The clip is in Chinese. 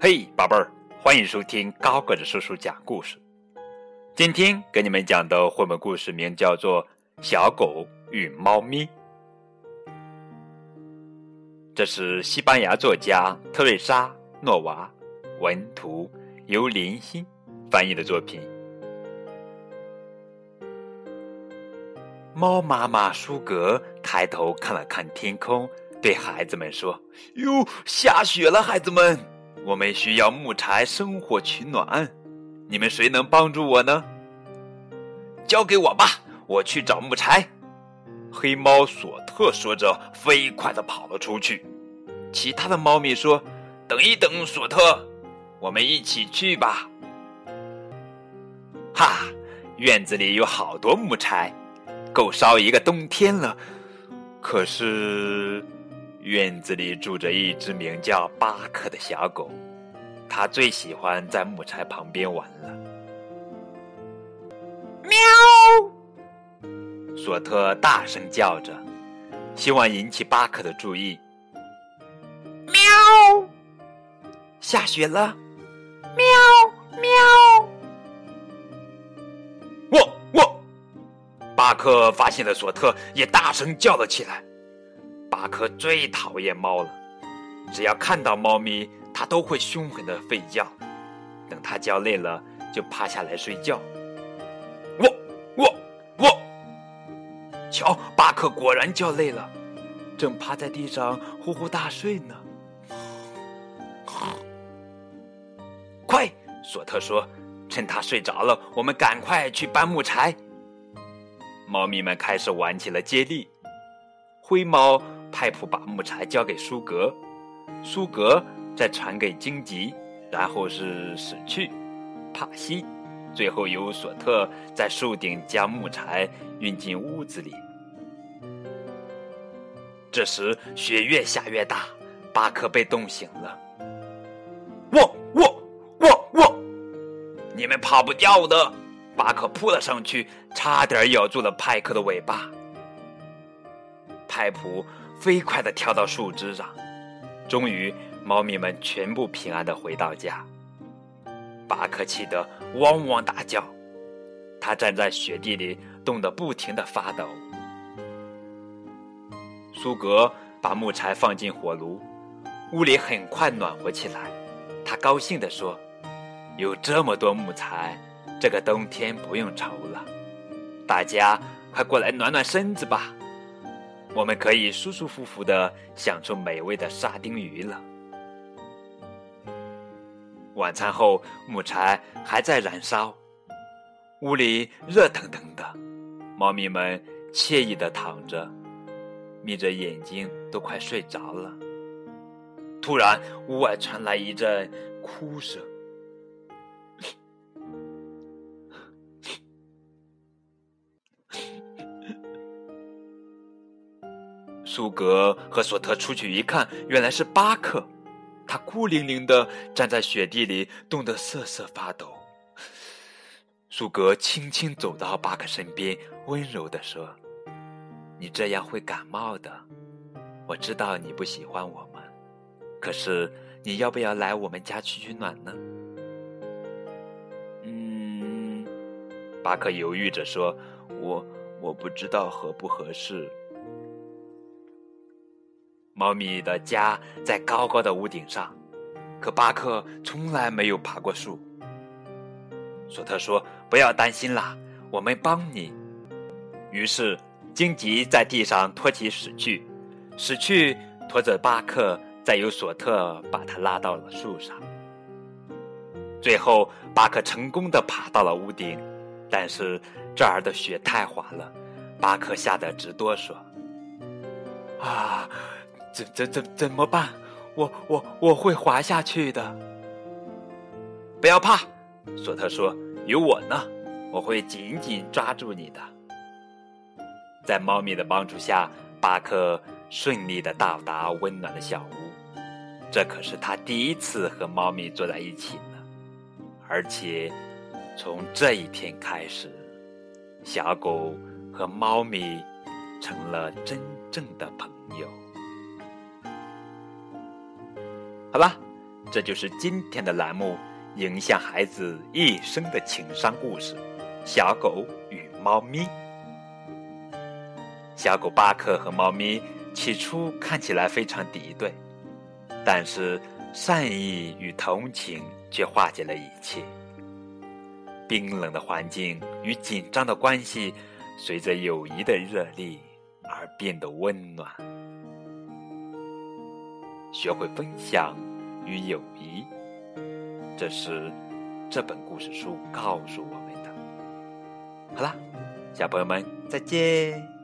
嘿，宝贝儿，欢迎收听高个子叔叔讲故事。今天给你们讲的绘本故事名叫做《小狗与猫咪》，这是西班牙作家特瑞莎·诺娃文图，由林欣翻译的作品。猫妈妈舒格抬头看了看天空，对孩子们说：“哟，下雪了，孩子们。”我们需要木柴生火取暖，你们谁能帮助我呢？交给我吧，我去找木柴。黑猫索特说着，飞快的跑了出去。其他的猫咪说：“等一等，索特，我们一起去吧。”哈，院子里有好多木柴，够烧一个冬天了。可是。院子里住着一只名叫巴克的小狗，它最喜欢在木柴旁边玩了。喵！索特大声叫着，希望引起巴克的注意。喵！下雪了！喵喵！我我！巴克发现了索特，也大声叫了起来。巴克最讨厌猫了，只要看到猫咪，他都会凶狠的吠叫。等他叫累了，就趴下来睡觉。喔喔喔！瞧，巴克果然叫累了，正趴在地上呼呼大睡呢。快，索特说：“趁他睡着了，我们赶快去搬木柴。”猫咪们开始玩起了接力。灰猫。派普把木柴交给苏格，苏格再传给荆棘，然后是死去、帕西，最后由索特在树顶将木柴运进屋子里。这时雪越下越大，巴克被冻醒了。我我我我！你们跑不掉的！巴克扑了上去，差点咬住了派克的尾巴。派普。飞快地跳到树枝上，终于，猫咪们全部平安地回到家。巴克气得汪汪大叫，他站在雪地里，冻得不停地发抖。苏格把木柴放进火炉，屋里很快暖和起来。他高兴地说：“有这么多木材，这个冬天不用愁了。大家快过来暖暖身子吧。”我们可以舒舒服服的享受美味的沙丁鱼了。晚餐后，木柴还在燃烧，屋里热腾腾的，猫咪们惬意的躺着，眯着眼睛，都快睡着了。突然，屋外传来一阵哭声。苏格和索特出去一看，原来是巴克，他孤零零的站在雪地里，冻得瑟瑟发抖。苏格轻轻走到巴克身边，温柔的说：“你这样会感冒的，我知道你不喜欢我们，可是你要不要来我们家取取暖呢？”嗯，巴克犹豫着说：“我我不知道合不合适。”猫咪的家在高高的屋顶上，可巴克从来没有爬过树。索特说：“不要担心啦，我们帮你。”于是荆棘在地上拖起死去，死去拖着巴克，再由索特把他拉到了树上。最后，巴克成功的爬到了屋顶，但是这儿的雪太滑了，巴克吓得直哆嗦。啊！怎怎怎怎么办？我我我会滑下去的。不要怕，索特说：“有我呢，我会紧紧抓住你的。”在猫咪的帮助下，巴克顺利的到达温暖的小屋。这可是他第一次和猫咪坐在一起呢。而且，从这一天开始，小狗和猫咪成了真正的朋友。好了，这就是今天的栏目，影响孩子一生的情商故事：小狗与猫咪。小狗巴克和猫咪起初看起来非常敌对，但是善意与同情却化解了一切。冰冷的环境与紧张的关系，随着友谊的热力而变得温暖。学会分享与友谊，这是这本故事书告诉我们的。好啦，小朋友们再见。